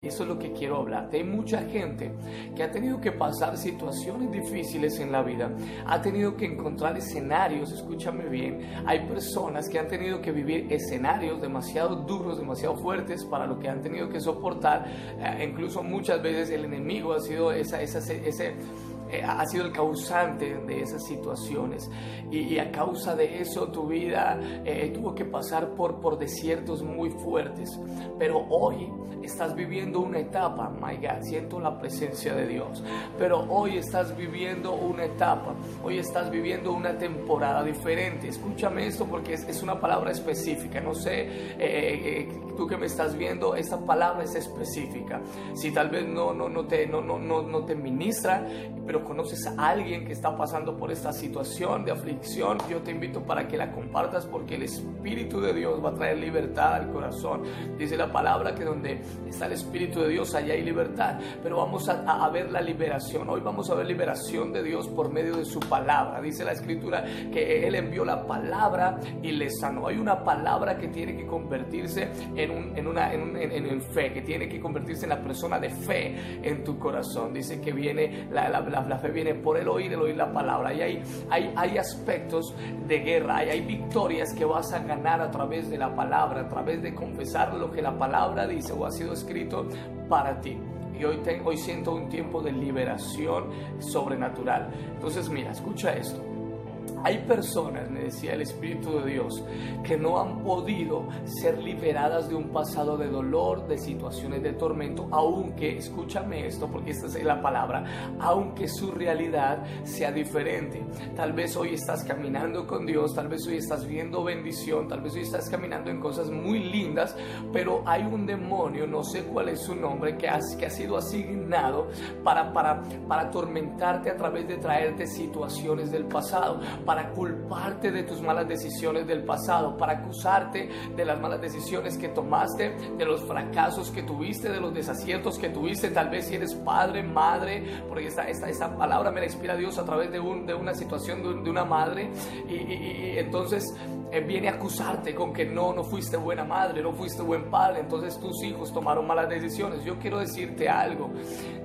Eso es lo que quiero hablarte. Hay mucha gente que ha tenido que pasar situaciones difíciles en la vida, ha tenido que encontrar escenarios, escúchame bien, hay personas que han tenido que vivir escenarios demasiado duros, demasiado fuertes para lo que han tenido que soportar. Eh, incluso muchas veces el enemigo ha sido esa, esa, ese ha sido el causante de esas situaciones. Y, a causa de eso tu vida eh, tuvo que pasar por, por desiertos muy fuertes. Pero hoy estás viviendo una etapa, my God, siento la presencia de Dios. Pero hoy estás viviendo una etapa, hoy estás viviendo una temporada diferente. Escúchame esto porque es, es una palabra específica. No sé, eh, tú que me estás viendo, esta palabra es específica. Si tal vez no, no, no, te, no, no, no, no te ministra, pero conoces a alguien que está pasando por esta situación de aflicción, yo te invito para que la compartas porque el Espíritu de Dios va a traer libertad al corazón. Dice la palabra que donde está el Espíritu de Dios, allá hay libertad. Pero vamos a, ver la liberación. Hoy vamos a ver liberación de Dios por medio de su palabra. Dice la Escritura que Él envió la palabra y le sanó. Hay una palabra que tiene que convertirse en, en, una, en fe, que tiene que convertirse en la persona de fe en tu corazón. Dice que viene la, la, la la fe viene por el oír, el oír la palabra. Y hay, hay, hay aspectos de guerra, hay, hay victorias que vas a ganar a través de la palabra, a través de confesar lo que la palabra dice o ha sido escrito para ti. Y hoy, hoy siento un tiempo de liberación sobrenatural. Entonces mira, escucha esto. Hay personas, me decía el Espíritu de Dios, que no han podido ser liberadas de un pasado de dolor, de situaciones de tormento, aunque, escúchame esto, porque esta es la palabra, aunque su realidad sea diferente. Tal vez hoy estás caminando con Dios, tal vez hoy estás viendo bendición, tal vez hoy estás caminando en cosas muy lindas, pero hay un demonio, no sé cuál es su nombre, que, ha sido asignado para, para, para atormentarte a través de traerte situaciones del pasado para culparte de tus malas decisiones del pasado, para acusarte de las malas decisiones que tomaste, de los fracasos que tuviste, de los desaciertos que tuviste, tal vez si eres padre, madre, porque esta, esta, esta palabra me la inspira Dios a través de, un, de una situación de, una madre, y, entonces eh, viene a acusarte con que no, no fuiste buena madre, no fuiste buen padre, entonces tus hijos tomaron malas decisiones. Yo quiero decirte algo,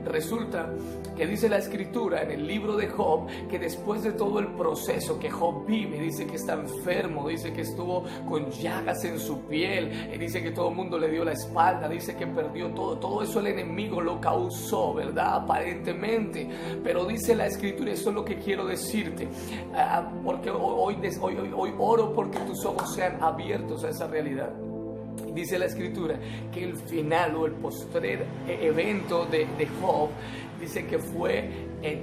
resulta que dice la escritura en el libro de Job que después de todo el proceso, que Job vive, dice que está enfermo, dice que estuvo con llagas en su piel, y dice que todo el mundo le dio la espalda, dice que perdió todo, todo eso el enemigo lo causó, ¿verdad? Aparentemente, pero dice la escritura, eso es lo que quiero decirte, ah, porque hoy, hoy, hoy, hoy oro porque tus ojos sean abiertos a esa realidad. Dice la escritura que el final o el postrer evento de, de Job dice que fue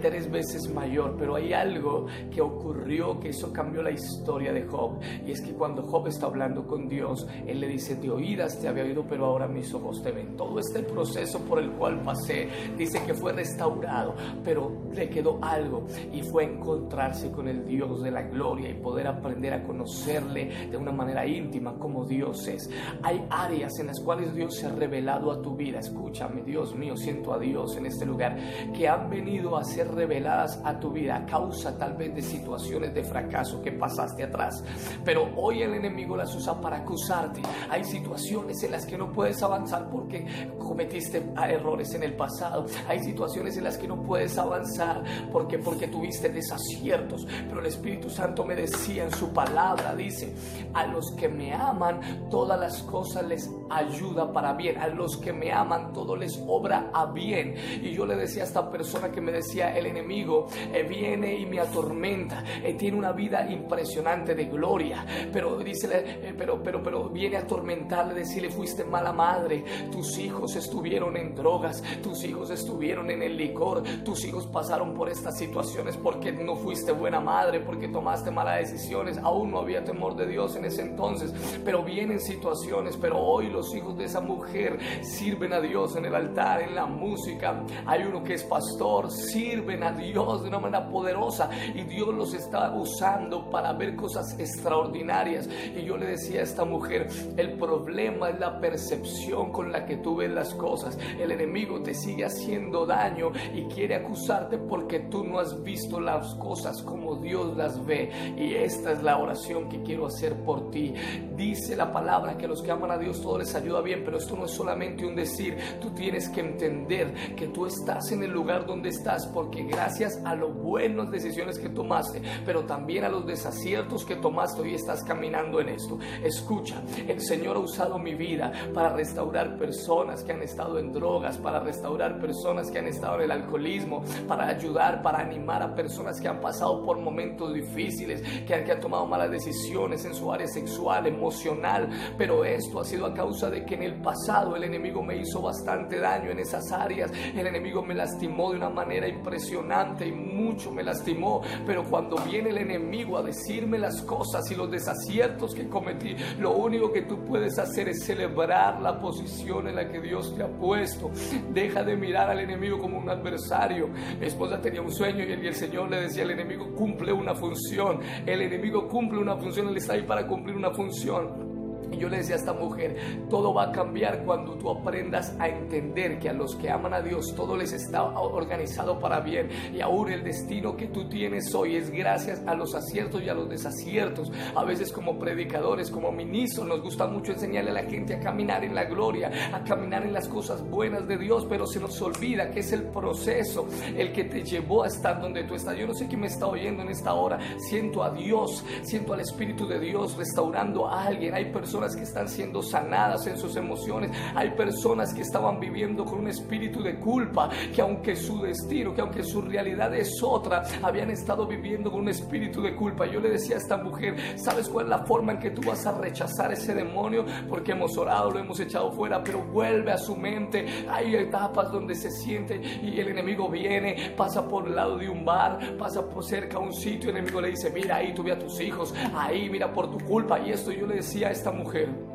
tres veces mayor, pero hay algo que ocurrió que eso cambió la historia de Job. Y es que cuando Job está hablando con Dios, él le dice, de oídas te había oído, pero ahora mis ojos te ven. Todo este proceso por el cual pasé, dice que fue restaurado, pero le quedó algo y fue encontrarse con el Dios de la gloria y poder aprender a conocerle de una manera íntima como Dios es. Hay áreas en las cuales Dios se ha revelado a tu vida. Escúchame, Dios mío, siento a Dios en este lugar, que han venido a ser reveladas a tu vida a causa tal vez de situaciones de fracaso que pasaste atrás. Pero hoy el enemigo las usa para acusarte. Hay situaciones en las que no puedes avanzar porque cometiste errores en el pasado. Hay situaciones en las que no puedes avanzar porque porque tuviste desaciertos. Pero el Espíritu Santo me decía en su palabra, dice, a los que me aman, todas las cosas les ayuda para bien. A los que me aman, todo les obra a bien. Y yo le decía a esta persona que me decía, el enemigo eh, viene y me atormenta, eh, tiene una vida impresionante de gloria, pero dice, eh, pero, pero, pero viene a atormentarle, decirle, fuiste mala madre, tus hijos estuvieron en drogas, tus hijos estuvieron en el licor, tus hijos pasaron por estas situaciones porque no fuiste buena madre, porque tomaste malas decisiones, aún no había temor de Dios en ese entonces, pero vienen situaciones, pero hoy los hijos de esa mujer sirven a Dios en el altar, en la música, hay uno que es pastor, sirven a Dios de una manera poderosa y Dios los está usando para ver cosas extraordinarias. Y yo le decía a esta mujer, el problema es la percepción con la que tú ves las cosas. El enemigo te sigue haciendo daño y quiere acusarte porque tú no has visto las cosas como Dios las ve. Y esta es la oración que quiero hacer por ti. Dice la palabra que los que aman a Dios todo les ayuda bien, pero esto no es solamente un decir, tú tienes que entender que tú estás en el lugar donde estás porque gracias a las buenas decisiones que tomaste, pero también a los desaciertos que tomaste, hoy estás caminando en esto. Escucha, el Señor ha usado mi vida para restaurar personas que han estado en drogas, para restaurar personas que han estado en el alcoholismo, para ayudar, para animar a personas que han pasado por momentos difíciles, que han, que han tomado malas decisiones en su área sexual, emocional, pero esto ha sido a causa de que en el pasado el enemigo me hizo bastante daño en esas áreas, el enemigo me lastimó de una manera impresionante y mucho me lastimó, pero cuando viene el enemigo a decirme las cosas y los desaciertos que cometí, lo único que tú puedes hacer es celebrar la posición en la que Dios te ha puesto. Deja de mirar al enemigo como un adversario. Mi esposa tenía un sueño y el Señor le decía, el enemigo cumple una función, el enemigo cumple una función, él está ahí para cumplir una función. Y yo le decía a esta mujer, todo va a cambiar cuando tú aprendas a entender que a los que aman a Dios todo les está organizado para bien. Y aún el destino que tú tienes hoy es gracias a los aciertos y a los desaciertos. A veces como predicadores, como ministros, nos gusta mucho enseñarle a la gente a caminar en la gloria, a caminar en las cosas buenas de Dios, pero se nos olvida que es el proceso el que te llevó a estar donde tú estás. Yo no sé quién me está oyendo en esta hora. Siento a Dios, siento al Espíritu de Dios restaurando a alguien. Hay personas que están siendo sanadas en sus emociones. Hay personas que estaban viviendo con un espíritu de culpa, que aunque su destino, que aunque su realidad es otra, habían estado viviendo con un espíritu de culpa. Yo le decía a esta mujer, ¿sabes cuál es la forma en que tú vas a rechazar ese demonio? Porque hemos orado, lo hemos echado fuera, pero vuelve a su mente. Hay etapas donde se siente y el enemigo viene, pasa por el lado de un bar, pasa por cerca a un sitio, el enemigo le dice, mira ahí tuve a tus hijos, ahí mira por tu culpa. Y esto yo le decía a esta mujer, mujer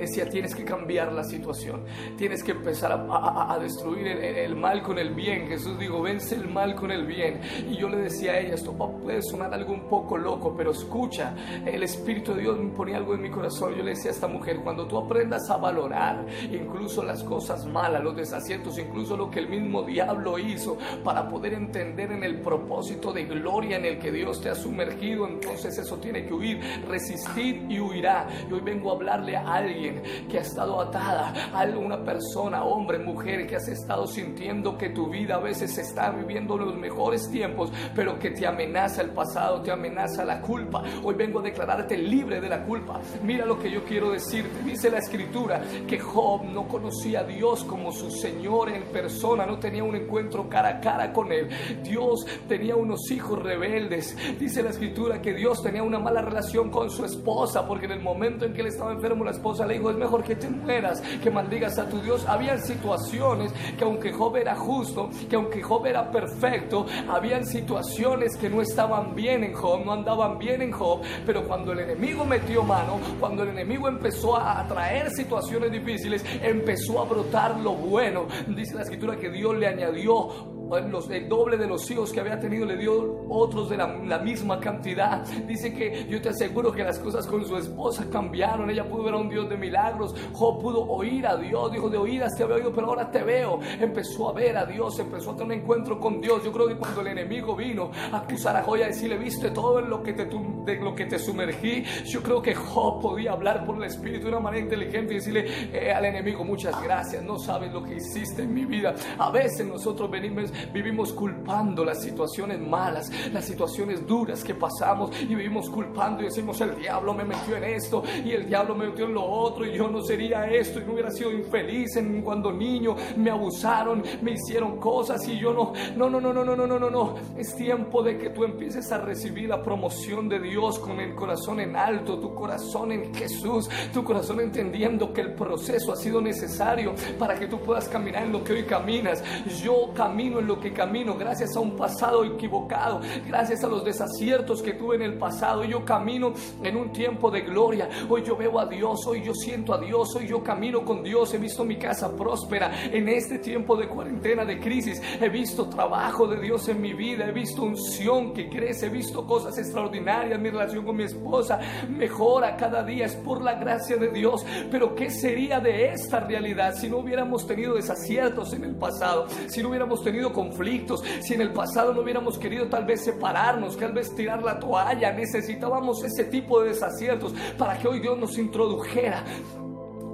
decía, tienes que cambiar la situación, tienes que empezar a, destruir el, mal con el bien. Jesús dijo, vence el mal con el bien. Y yo le decía a ella, esto puede sonar algo un poco loco, pero escucha, el Espíritu de Dios me ponía algo en mi corazón. Yo le decía a esta mujer, cuando tú aprendas a valorar incluso las cosas malas, los desaciertos, incluso lo que el mismo diablo hizo para poder entender en el propósito de gloria en el que Dios te ha sumergido, entonces eso tiene que huir, resistir y huirá. Y hoy vengo a hablarle a alguien que ha estado atada a una persona, hombre, mujer, que has estado sintiendo que tu vida a veces está viviendo los mejores tiempos, pero que te amenaza el pasado, te amenaza la culpa. Hoy vengo a declararte libre de la culpa. Mira lo que yo quiero decirte. Dice la escritura que Job no conocía a Dios como su Señor en persona, no tenía un encuentro cara a cara con Él. Dios tenía unos hijos rebeldes. Dice la escritura que Dios tenía una mala relación con su esposa, porque en el momento en que él estaba enfermo, la esposa le es mejor que te mueras, que maldigas a tu Dios. Habían situaciones que aunque Job era justo, que aunque Job era perfecto, habían situaciones que no estaban bien en Job, no andaban bien en Job, pero cuando el enemigo metió mano, cuando el enemigo empezó a traer situaciones difíciles, empezó a brotar lo bueno. Dice la escritura que Dios le añadió el doble de los hijos que había tenido le dio otros de la, misma cantidad. Dice que yo te aseguro que las cosas con su esposa cambiaron. Ella pudo ver a un Dios de milagros. Job pudo oír a Dios. Dijo, de oídas te había oído, pero ahora te veo. Empezó a ver a Dios, empezó a tener un encuentro con Dios. Yo creo que cuando el enemigo vino a acusar a Job y decirle, viste todo lo que te, de lo que te sumergí, yo creo que Job podía hablar por el Espíritu de una manera inteligente y decirle eh, al enemigo, muchas gracias, no sabes lo que hiciste en mi vida. A veces nosotros venimos vivimos culpando las situaciones malas, las situaciones duras que pasamos y vivimos culpando y decimos el diablo me metió en esto y el diablo me metió en lo otro y yo no sería esto y no hubiera sido infeliz en cuando niño me abusaron, me hicieron cosas y yo no, no, no, no, no, no, no, no, no, no. Es tiempo de que tú empieces a recibir la promoción de Dios con el corazón en alto, tu corazón en Jesús, tu corazón entendiendo que el proceso ha sido necesario para que tú puedas caminar en lo que hoy caminas. Yo camino en lo que camino gracias a un pasado equivocado, gracias a los desaciertos que tuve en el pasado. Yo camino en un tiempo de gloria. Hoy yo veo a Dios, hoy yo siento a Dios, hoy yo camino con Dios. He visto mi casa próspera en este tiempo de cuarentena, de crisis. He visto trabajo de Dios en mi vida, he visto unción que crece, he visto cosas extraordinarias. Mi relación con mi esposa mejora cada día, es por la gracia de Dios. Pero ¿qué sería de esta realidad si no hubiéramos tenido desaciertos en el pasado? Si no hubiéramos tenido conflictos, si en el pasado no hubiéramos querido tal vez separarnos, tal vez tirar la toalla, necesitábamos ese tipo de desaciertos para que hoy Dios nos introdujera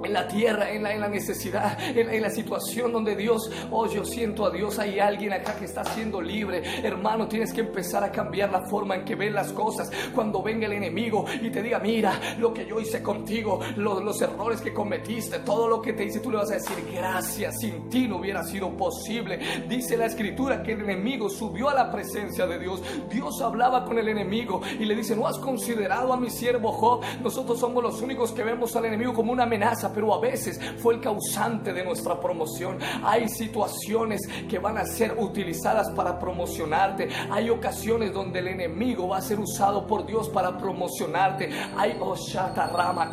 en la tierra, en la, en la necesidad, en, la situación donde Dios, oh, yo siento a Dios, hay alguien acá que está siendo libre. Hermano, tienes que empezar a cambiar la forma en que ven las cosas. Cuando venga el enemigo y te diga, mira lo que yo hice contigo, los, los errores que cometiste, todo lo que te hice, tú le vas a decir, gracias, sin ti no hubiera sido posible. Dice la escritura que el enemigo subió a la presencia de Dios. Dios hablaba con el enemigo y le dice, no has considerado a mi siervo Job. Nosotros somos los únicos que vemos al enemigo como una amenaza, pero a veces fue el causante de nuestra promoción. Hay situaciones que van a ser utilizadas para promocionarte. Hay ocasiones donde el enemigo va a ser usado por Dios para promocionarte. Hay Oshata Rama,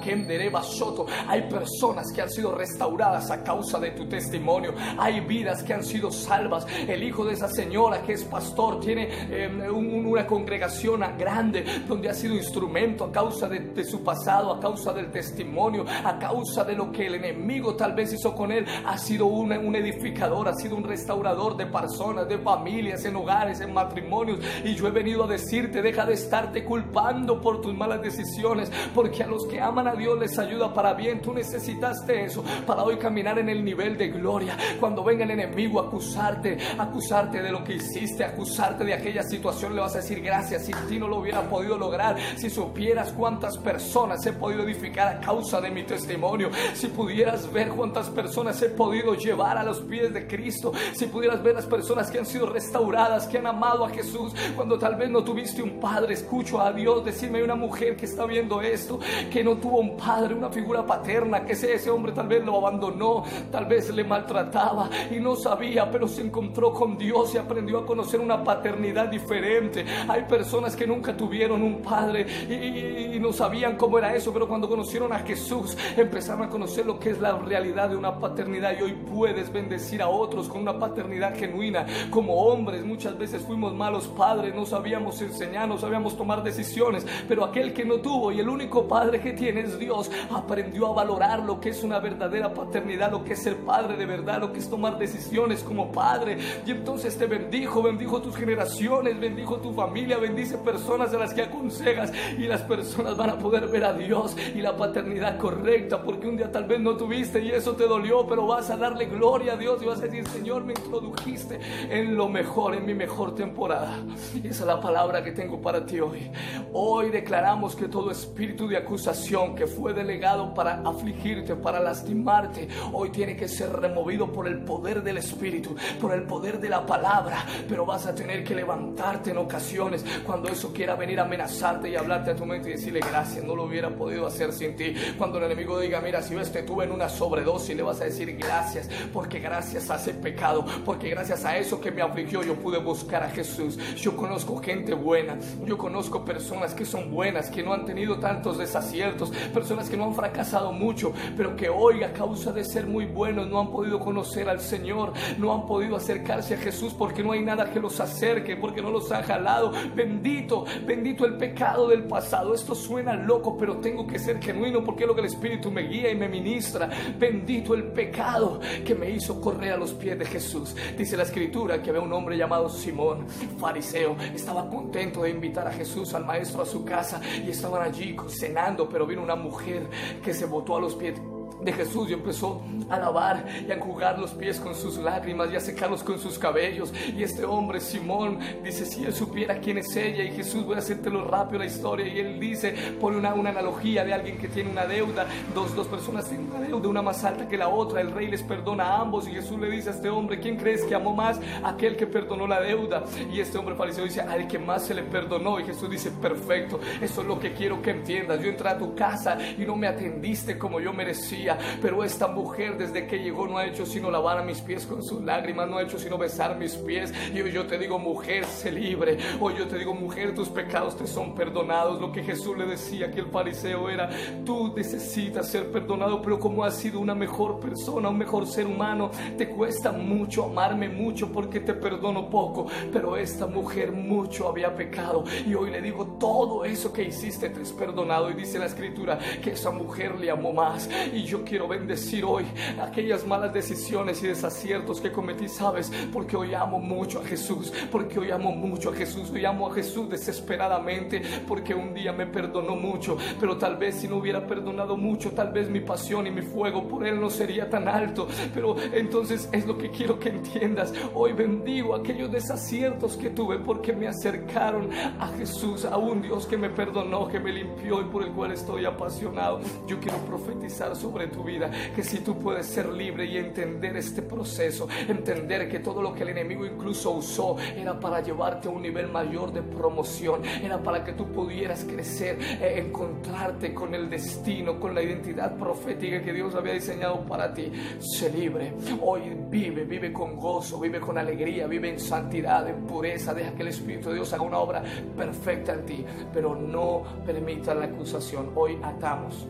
Soto. Hay personas que han sido restauradas a causa de tu testimonio. Hay vidas que han sido salvas. El hijo de esa señora que es pastor tiene eh, una congregación grande donde ha sido instrumento a causa de su pasado, a causa del testimonio, a causa de lo que el enemigo tal vez hizo con él, ha sido un, edificador, ha sido un restaurador de personas, de familias, en hogares, en matrimonios. Y yo he venido a decirte, deja de estarte culpando por tus malas decisiones, porque a los que aman a Dios les ayuda para bien. Tú necesitaste eso para hoy caminar en el nivel de gloria. Cuando venga el enemigo a acusarte, acusarte de lo que hiciste, acusarte de aquella situación, le vas a decir gracias. Si ti no lo hubiera podido lograr, si supieras cuántas personas he podido edificar a causa de mi testimonio, si pudieras ver cuántas personas he podido llevar a los pies de Cristo, si pudieras ver las personas que han sido restauradas, que han amado a Jesús, cuando tal vez no tuviste un padre, escucho a Dios decirme una mujer que está viendo esto, que no tuvo un padre, una figura paterna, que ese, hombre tal vez lo abandonó, tal vez le maltrataba y no sabía, pero se encontró con Dios y aprendió a conocer una paternidad diferente. Hay personas que nunca tuvieron un padre y, y no sabían cómo era eso, pero cuando conocieron a Jesús empezaron conocer lo que es la realidad de una paternidad y hoy puedes bendecir a otros con una paternidad genuina. Como hombres muchas veces fuimos malos padres, no sabíamos enseñar, no sabíamos tomar decisiones, pero aquel que no tuvo y el único padre que tiene es Dios, aprendió a valorar lo que es una verdadera paternidad, lo que es ser padre de verdad, lo que es tomar decisiones como padre. Y entonces te bendijo, bendijo tus generaciones, bendijo tu familia, bendice personas a las que aconsejas y las personas van a poder ver a Dios y la paternidad correcta, porque un día tal vez no tuviste y eso te dolió, pero vas a darle gloria a Dios y vas a decir, Señor, me introdujiste en lo mejor, en mi mejor temporada. Y esa es la palabra que tengo para ti hoy. Hoy declaramos que todo espíritu de acusación que fue delegado para afligirte, para lastimarte, hoy tiene que ser removido por el poder del Espíritu, por el poder de la palabra, pero vas a tener que levantarte en ocasiones cuando eso quiera venir a amenazarte y hablarte a tu mente y decirle gracias, no lo hubiera podido hacer sin ti. Cuando el enemigo diga, mira, si yo este tuve en una sobredosis, le vas a decir gracias, porque gracias a ese pecado, porque gracias a eso que me afligió, yo pude buscar a Jesús. Yo conozco gente buena, yo conozco personas que son buenas, que no han tenido tantos desaciertos, personas que no han fracasado mucho, pero que hoy a causa de ser muy buenos no han podido conocer al Señor, no han podido acercarse a Jesús porque no hay nada que los acerque, porque no los ha jalado. Bendito, bendito el pecado del pasado. Esto suena loco, pero tengo que ser genuino porque es lo que el Espíritu me guía me ministra. Bendito el pecado que me hizo correr a los pies de Jesús. Dice la escritura que había un hombre llamado Simón, fariseo. Estaba contento de invitar a Jesús, al maestro, a su casa y estaban allí cenando, pero vino una mujer que se botó a los pies de Jesús y empezó a lavar y a enjugar los pies con sus lágrimas y a secarlos con sus cabellos. Y este hombre, Simón, dice, si él supiera quién es ella, y Jesús, voy a hacértelo rápido la historia, y él dice, pone una, una analogía de alguien que tiene una deuda, dos, dos personas tienen una deuda, una más alta que la otra, el rey les perdona a ambos, y Jesús le dice a este hombre, ¿quién crees que amó más? Aquel que perdonó la deuda. Y este hombre fariseo dice, al que más se le perdonó, y Jesús dice, perfecto, eso es lo que quiero que entiendas. Yo entré a tu casa y no me atendiste como yo merecía pero esta mujer desde que llegó no ha hecho sino lavar a mis pies con sus lágrimas, no ha hecho sino besar mis pies. Y hoy yo te digo, mujer, sé libre. Hoy yo te digo, mujer, tus pecados te son perdonados. Lo que Jesús le decía que el fariseo era, tú necesitas ser perdonado, pero como has sido una mejor persona, un mejor ser humano, te cuesta mucho amarme mucho porque te perdono poco. Pero esta mujer mucho había pecado. Y hoy le digo, todo eso que hiciste te es perdonado. Y dice la escritura que esa mujer le amó más. Y yo quiero bendecir hoy aquellas malas decisiones y desaciertos que cometí, ¿sabes? Porque hoy amo mucho a Jesús, porque hoy amo mucho a Jesús, hoy amo a Jesús desesperadamente, porque un día me perdonó mucho, pero tal vez si no hubiera perdonado mucho, tal vez mi pasión y mi fuego por Él no sería tan alto. Pero entonces es lo que quiero que entiendas. Hoy bendigo aquellos desaciertos que tuve porque me acercaron a Jesús, a un Dios que me perdonó, que me limpió y por el cual estoy apasionado. Yo quiero profetizar sobre tu vida que si tú puedes ser libre y entender este proceso, entender que todo lo que el enemigo incluso usó era para llevarte a un nivel mayor de promoción, era para que tú pudieras crecer, eh, encontrarte con el destino, con la identidad profética que Dios había diseñado para ti. Sé libre. Hoy vive, vive con gozo, vive con alegría, vive en santidad, en pureza. Deja que el Espíritu de Dios haga una obra perfecta en ti, pero no permita la acusación. Hoy atamos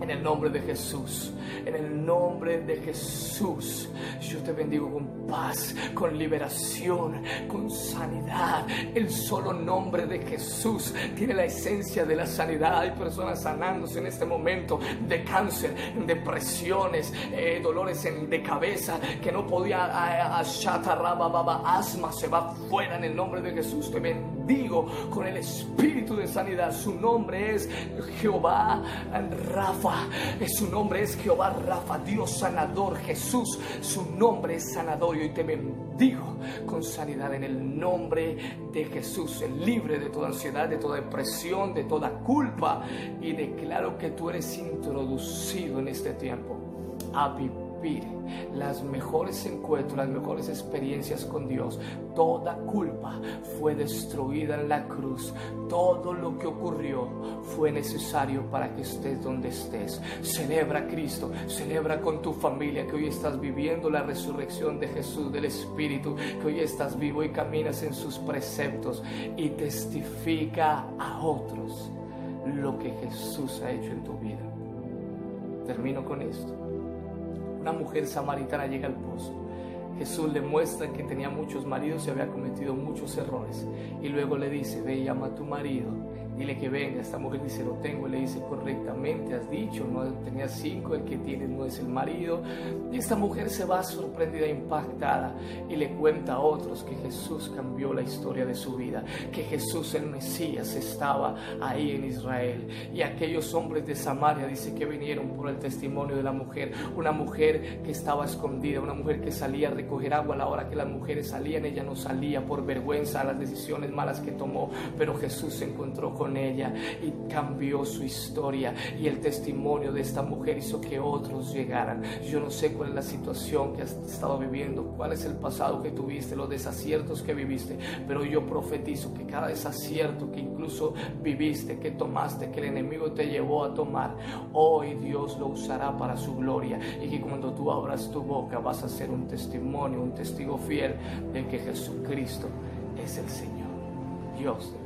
en el nombre de Jesús, en el nombre de Jesús, yo te bendigo con paz, con liberación, con sanidad. El solo nombre de Jesús tiene la esencia de la sanidad. Hay personas sanándose en este momento de cáncer, depresiones, eh, dolores de cabeza que no podía, asma se va fuera en el nombre de Jesús. Te bendigo con el espíritu de sanidad. Su nombre es Jehová Rafa. Su nombre es Jehová Rafa, Dios sanador. Jesús, su nombre es sanador. Y te bendigo con sanidad en el nombre de Jesús. Libre de toda ansiedad, de toda depresión, de toda culpa. Y declaro que tú eres introducido en este tiempo a las mejores encuentros, las mejores experiencias con Dios. Toda culpa fue destruida en la cruz. Todo lo que ocurrió fue necesario para que estés donde estés. Celebra a Cristo, celebra con tu familia que hoy estás viviendo la resurrección de Jesús, del Espíritu, que hoy estás vivo y caminas en sus preceptos y testifica a otros lo que Jesús ha hecho en tu vida. Termino con esto una mujer samaritana llega al pozo. Jesús le muestra que tenía muchos maridos y había cometido muchos errores. Y luego le dice, ve llama a tu marido dile que venga. Esta mujer dice, lo tengo. Y le dice, correctamente has dicho, no tenía cinco, el que tiene no es el marido. Y esta mujer se va sorprendida, impactada y le cuenta a otros que Jesús cambió la historia de su vida, que Jesús el Mesías estaba ahí en Israel. Y aquellos hombres de Samaria dice que vinieron por el testimonio de la mujer, una mujer que estaba escondida, una mujer que salía a recoger agua a la hora que las mujeres salían, ella no salía por vergüenza a las decisiones malas que tomó, pero Jesús se encontró con ella y cambió su historia y el testimonio de esta mujer hizo que otros llegaran. Yo no sé cuál es la situación que has estado viviendo, cuál es el pasado que tuviste, los desaciertos que viviste, pero yo profetizo que cada desacierto que incluso viviste, que tomaste, que el enemigo te llevó a tomar, hoy Dios lo usará para su gloria y que cuando tú abras tu boca vas a ser un testimonio, un testigo fiel de que Jesucristo es el Señor. Dios te